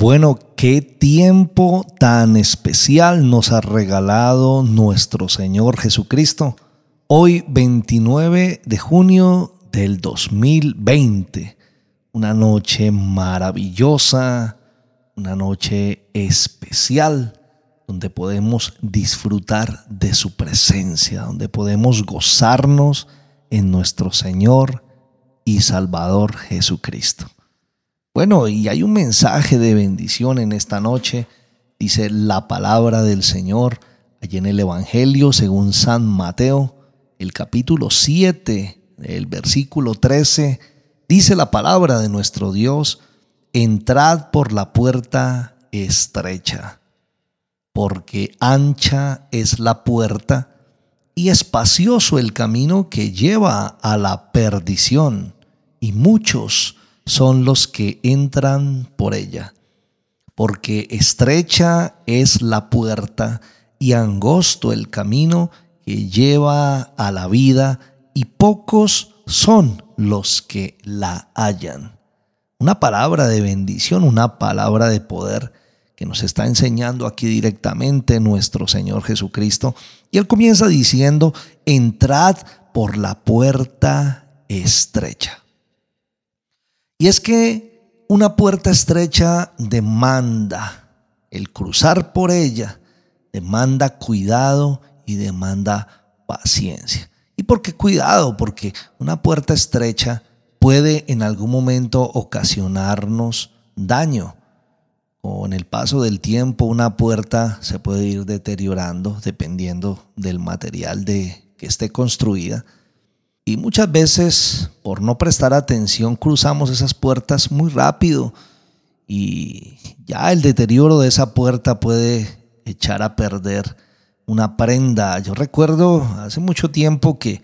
Bueno, qué tiempo tan especial nos ha regalado nuestro Señor Jesucristo. Hoy 29 de junio del 2020. Una noche maravillosa, una noche especial donde podemos disfrutar de su presencia, donde podemos gozarnos en nuestro Señor y Salvador Jesucristo. Bueno, y hay un mensaje de bendición en esta noche. Dice la palabra del Señor allí en el Evangelio según San Mateo, el capítulo 7, el versículo 13. Dice la palabra de nuestro Dios, entrad por la puerta estrecha, porque ancha es la puerta y espacioso el camino que lleva a la perdición, y muchos son los que entran por ella, porque estrecha es la puerta y angosto el camino que lleva a la vida, y pocos son los que la hallan. Una palabra de bendición, una palabra de poder que nos está enseñando aquí directamente nuestro Señor Jesucristo. Y Él comienza diciendo, entrad por la puerta estrecha. Y es que una puerta estrecha demanda el cruzar por ella, demanda cuidado y demanda paciencia. ¿Y por qué cuidado? Porque una puerta estrecha puede en algún momento ocasionarnos daño. Con el paso del tiempo una puerta se puede ir deteriorando dependiendo del material de que esté construida y muchas veces, por no prestar atención, cruzamos esas puertas muy rápido y ya el deterioro de esa puerta puede echar a perder una prenda. Yo recuerdo hace mucho tiempo que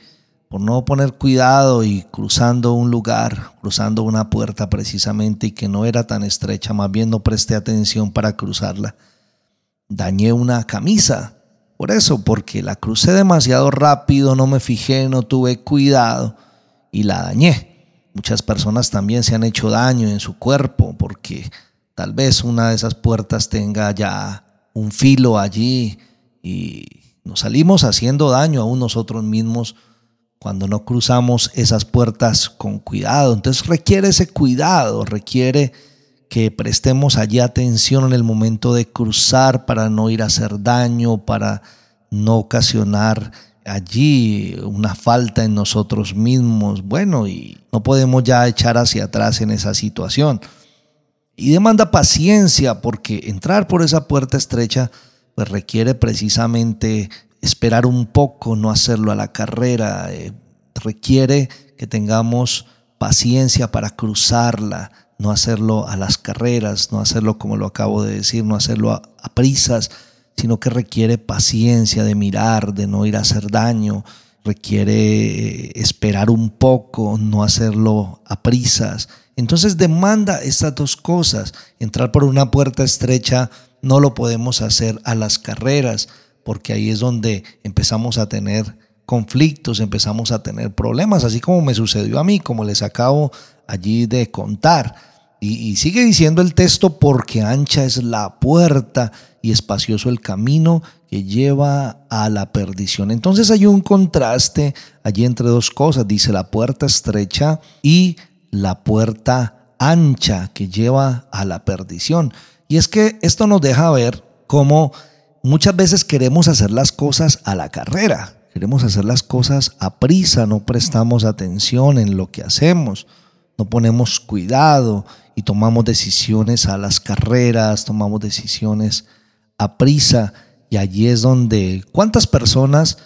por no poner cuidado y cruzando un lugar, cruzando una puerta precisamente y que no era tan estrecha, más bien no presté atención para cruzarla, dañé una camisa por eso, porque la crucé demasiado rápido, no me fijé, no tuve cuidado y la dañé. Muchas personas también se han hecho daño en su cuerpo porque tal vez una de esas puertas tenga ya un filo allí y nos salimos haciendo daño a nosotros mismos cuando no cruzamos esas puertas con cuidado. Entonces requiere ese cuidado, requiere que prestemos allí atención en el momento de cruzar para no ir a hacer daño, para no ocasionar allí una falta en nosotros mismos. Bueno, y no podemos ya echar hacia atrás en esa situación. Y demanda paciencia porque entrar por esa puerta estrecha pues requiere precisamente esperar un poco, no hacerlo a la carrera, eh, requiere que tengamos paciencia para cruzarla, no hacerlo a las carreras, no hacerlo como lo acabo de decir, no hacerlo a, prisas, sino que requiere paciencia de mirar, de no ir a hacer daño, requiere eh, esperar un poco, no hacerlo a prisas. Entonces demanda estas dos cosas. Entrar por una puerta estrecha no lo podemos hacer a las carreras, porque ahí es donde empezamos a tener conflictos, empezamos a tener problemas, así como me sucedió a mí, como les acabo allí de contar. Y, sigue diciendo el texto, porque ancha es la puerta y espacioso el camino que lleva a la perdición. Entonces hay un contraste allí entre dos cosas. Dice la puerta estrecha y la puerta ancha que lleva a la perdición. Y es que esto nos deja ver cómo muchas veces queremos hacer las cosas a la carrera. Queremos hacer las cosas a prisa, no prestamos atención en lo que hacemos no ponemos cuidado y tomamos decisiones a las carreras, tomamos decisiones a prisa y allí es donde cuántas personas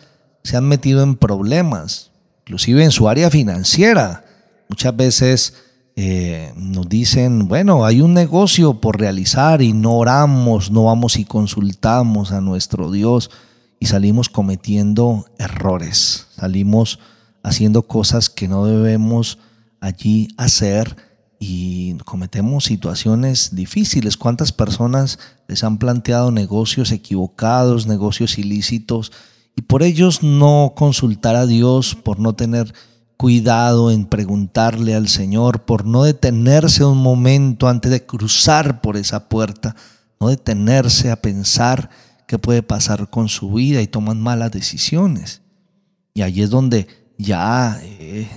se han metido en problemas, inclusive en su área financiera. Muchas veces eh, nos dicen, bueno, hay un negocio por realizar y no oramos, no vamos y consultamos a nuestro Dios y salimos cometiendo errores, salimos haciendo cosas que no debemos allí hacer y cometemos situaciones difíciles. ¿Cuántas personas les han planteado negocios equivocados, negocios ilícitos, y por ellos no consultar a Dios, por no tener cuidado en preguntarle al Señor, por no detenerse un momento antes de cruzar por esa puerta, no detenerse a pensar qué puede pasar con su vida y toman malas decisiones. Y ahí es donde ya eh,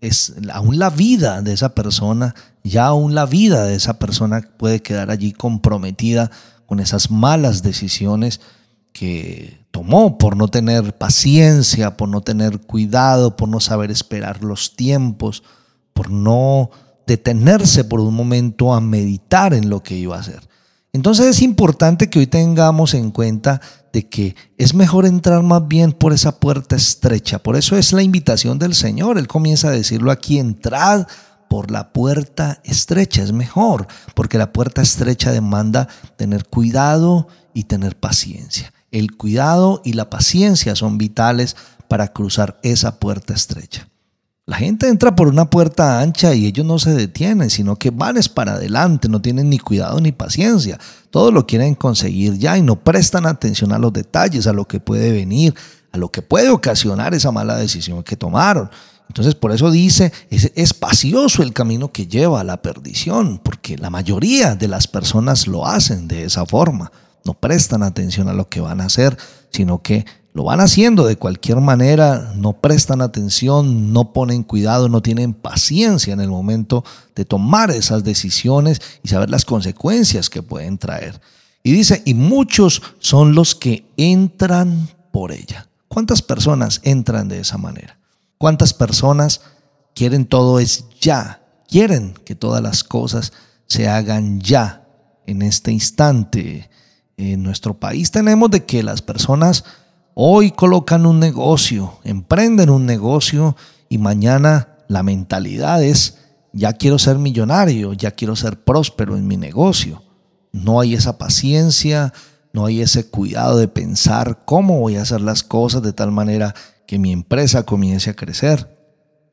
es aún la vida de esa persona, ya aún la vida de esa persona puede quedar allí comprometida con esas malas decisiones que tomó por no tener paciencia, por no tener cuidado, por no saber esperar los tiempos, por no detenerse por un momento a meditar en lo que iba a hacer. Entonces es importante que hoy tengamos en cuenta de que es mejor entrar más bien por esa puerta estrecha. Por eso es la invitación del Señor. Él comienza a decirlo aquí, entrad por la puerta estrecha. Es mejor, porque la puerta estrecha demanda tener cuidado y tener paciencia. El cuidado y la paciencia son vitales para cruzar esa puerta estrecha. La gente entra por una puerta ancha y ellos no se detienen, sino que van es para adelante, no tienen ni cuidado ni paciencia. Todo lo quieren conseguir ya y no prestan atención a los detalles, a lo que puede venir, a lo que puede ocasionar esa mala decisión que tomaron. Entonces por eso dice, es espacioso el camino que lleva a la perdición, porque la mayoría de las personas lo hacen de esa forma. No prestan atención a lo que van a hacer, sino que lo van haciendo de cualquier manera, no prestan atención, no ponen cuidado, no tienen paciencia en el momento de tomar esas decisiones y saber las consecuencias que pueden traer. Y dice, y muchos son los que entran por ella. ¿Cuántas personas entran de esa manera? ¿Cuántas personas quieren todo es ya? Quieren que todas las cosas se hagan ya, en este instante. En nuestro país tenemos de que las personas Hoy colocan un negocio, emprenden un negocio y mañana la mentalidad es, ya quiero ser millonario, ya quiero ser próspero en mi negocio. No hay esa paciencia, no hay ese cuidado de pensar cómo voy a hacer las cosas de tal manera que mi empresa comience a crecer.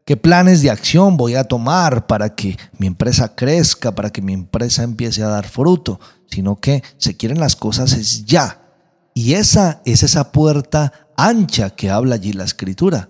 ¿Qué planes de acción voy a tomar para que mi empresa crezca, para que mi empresa empiece a dar fruto? Sino que se quieren las cosas es ya y esa es esa puerta ancha que habla allí la escritura.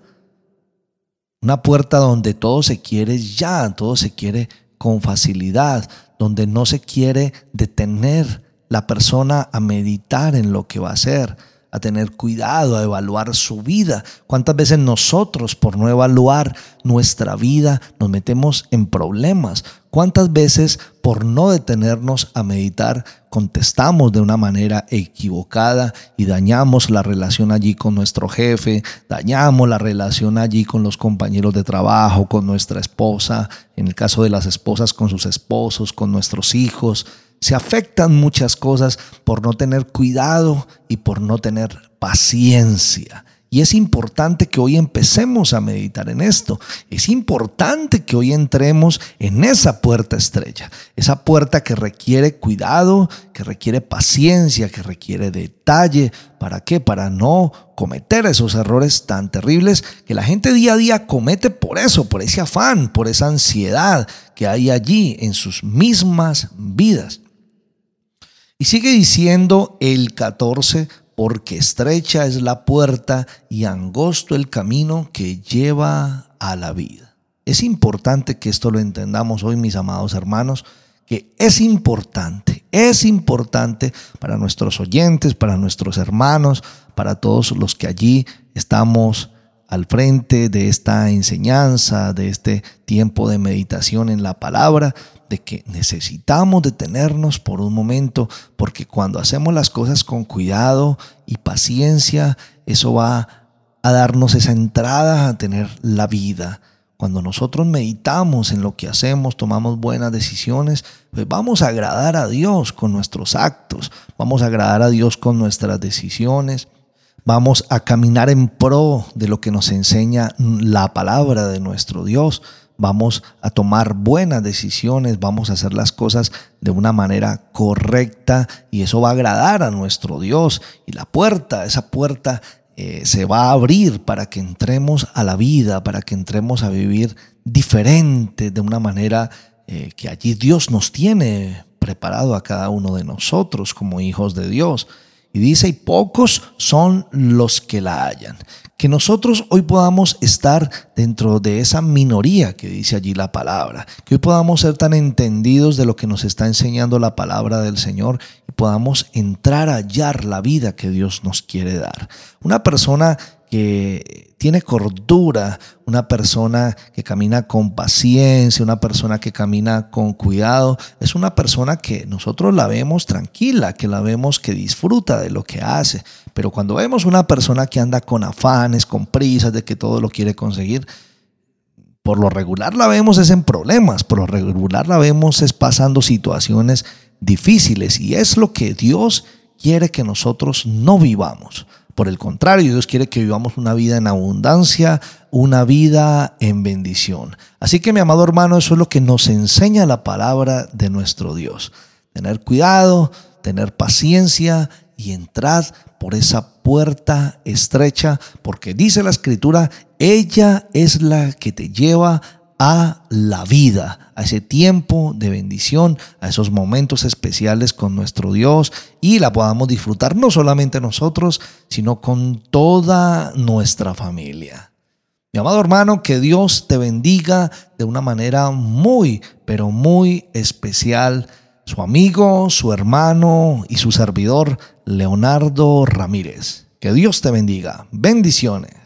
Una puerta donde todo se quiere ya, todo se quiere con facilidad, donde no se quiere detener la persona a meditar en lo que va a hacer, a tener cuidado, a evaluar su vida. ¿Cuántas veces nosotros, por no evaluar nuestra vida, nos metemos en problemas? ¿Cuántas veces, por no detenernos a meditar, contestamos de una manera equivocada y dañamos la relación allí con nuestro jefe, dañamos la relación allí con los compañeros de trabajo, con nuestra esposa, en el caso de las esposas con sus esposos, con nuestros hijos? Se afectan muchas cosas por no tener cuidado y por no tener paciencia. Y es importante que hoy empecemos a meditar en esto. Es importante que hoy entremos en esa puerta estrella, esa puerta que requiere cuidado, que requiere paciencia, que requiere detalle. ¿Para qué? Para no cometer esos errores tan terribles que la gente día a día comete por eso, por ese afán, por esa ansiedad que hay allí en sus mismas vidas. Y sigue diciendo el 14, porque estrecha es la puerta y angosto el camino que lleva a la vida. Es importante que esto lo entendamos hoy, mis amados hermanos, que es importante, es importante para nuestros oyentes, para nuestros hermanos, para todos los que allí estamos al frente de esta enseñanza, de este tiempo de meditación en la palabra, de que necesitamos detenernos por un momento, porque cuando hacemos las cosas con cuidado y paciencia, eso va a darnos esa entrada a tener la vida. Cuando nosotros meditamos en lo que hacemos, tomamos buenas decisiones, pues vamos a agradar a Dios con nuestros actos, vamos a agradar a Dios con nuestras decisiones, vamos a caminar en pro de lo que nos enseña la palabra de nuestro Dios vamos a tomar buenas decisiones, vamos a hacer las cosas de una manera correcta y eso va a agradar a nuestro Dios. Y la puerta, esa puerta eh, se va a abrir para que entremos a la vida, para que entremos a vivir diferente, de una manera eh, que allí Dios nos tiene preparado a cada uno de nosotros como hijos de Dios. Y dice, y pocos son los que la hallan. Que nosotros hoy podamos estar dentro de esa minoría que dice allí la palabra. Que hoy podamos ser tan entendidos de lo que nos está enseñando la palabra del Señor y podamos entrar a hallar la vida que Dios nos quiere dar. Una persona que tiene cordura, una persona que camina con paciencia, una persona que camina con cuidado, es una persona que nosotros la vemos tranquila, que la vemos que disfruta de lo que hace. Pero cuando vemos una persona que anda con afanes, con prisas, de que todo lo quiere conseguir, por lo regular la vemos es en problemas, por lo regular la vemos es pasando situaciones difíciles y es lo que Dios quiere que nosotros no vivamos. Por el contrario, Dios quiere que vivamos una vida en abundancia, una vida en bendición. Así que mi amado hermano, eso es lo que nos enseña la palabra de nuestro Dios. Tener cuidado, tener paciencia y entrar por esa puerta estrecha, porque dice la escritura, ella es la que te lleva a la vida, a ese tiempo de bendición, a esos momentos especiales con nuestro Dios y la podamos disfrutar no solamente nosotros, sino con toda nuestra familia. Mi amado hermano, que Dios te bendiga de una manera muy, pero muy especial. Su amigo, su hermano y su servidor, Leonardo Ramírez. Que Dios te bendiga. Bendiciones.